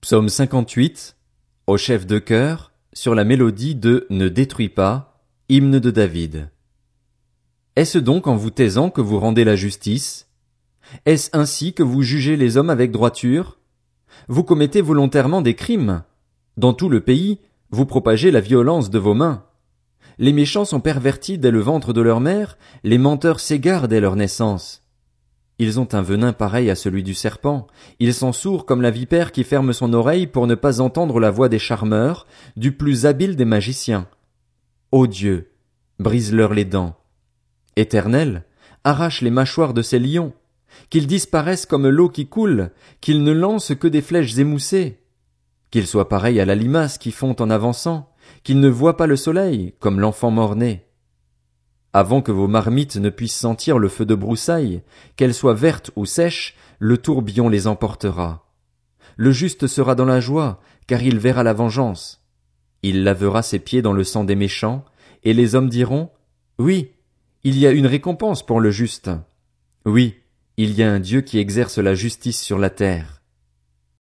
Psaume 58, au chef de chœur, sur la mélodie de Ne détruis pas, hymne de David. Est-ce donc en vous taisant que vous rendez la justice? Est-ce ainsi que vous jugez les hommes avec droiture? Vous commettez volontairement des crimes? Dans tout le pays, vous propagez la violence de vos mains. Les méchants sont pervertis dès le ventre de leur mère, les menteurs s'égarent dès leur naissance. Ils ont un venin pareil à celui du serpent, ils sont sourds comme la vipère qui ferme son oreille pour ne pas entendre la voix des charmeurs, du plus habile des magiciens. Ô Dieu, brise-leur les dents. Éternel, arrache les mâchoires de ces lions, qu'ils disparaissent comme l'eau qui coule, qu'ils ne lancent que des flèches émoussées, qu'ils soient pareils à la limace qui fond en avançant, qu'ils ne voient pas le soleil, comme l'enfant mort-né avant que vos marmites ne puissent sentir le feu de broussailles, qu'elles soient vertes ou sèches, le tourbillon les emportera. Le juste sera dans la joie, car il verra la vengeance. Il lavera ses pieds dans le sang des méchants, et les hommes diront, Oui, il y a une récompense pour le juste. Oui, il y a un Dieu qui exerce la justice sur la terre.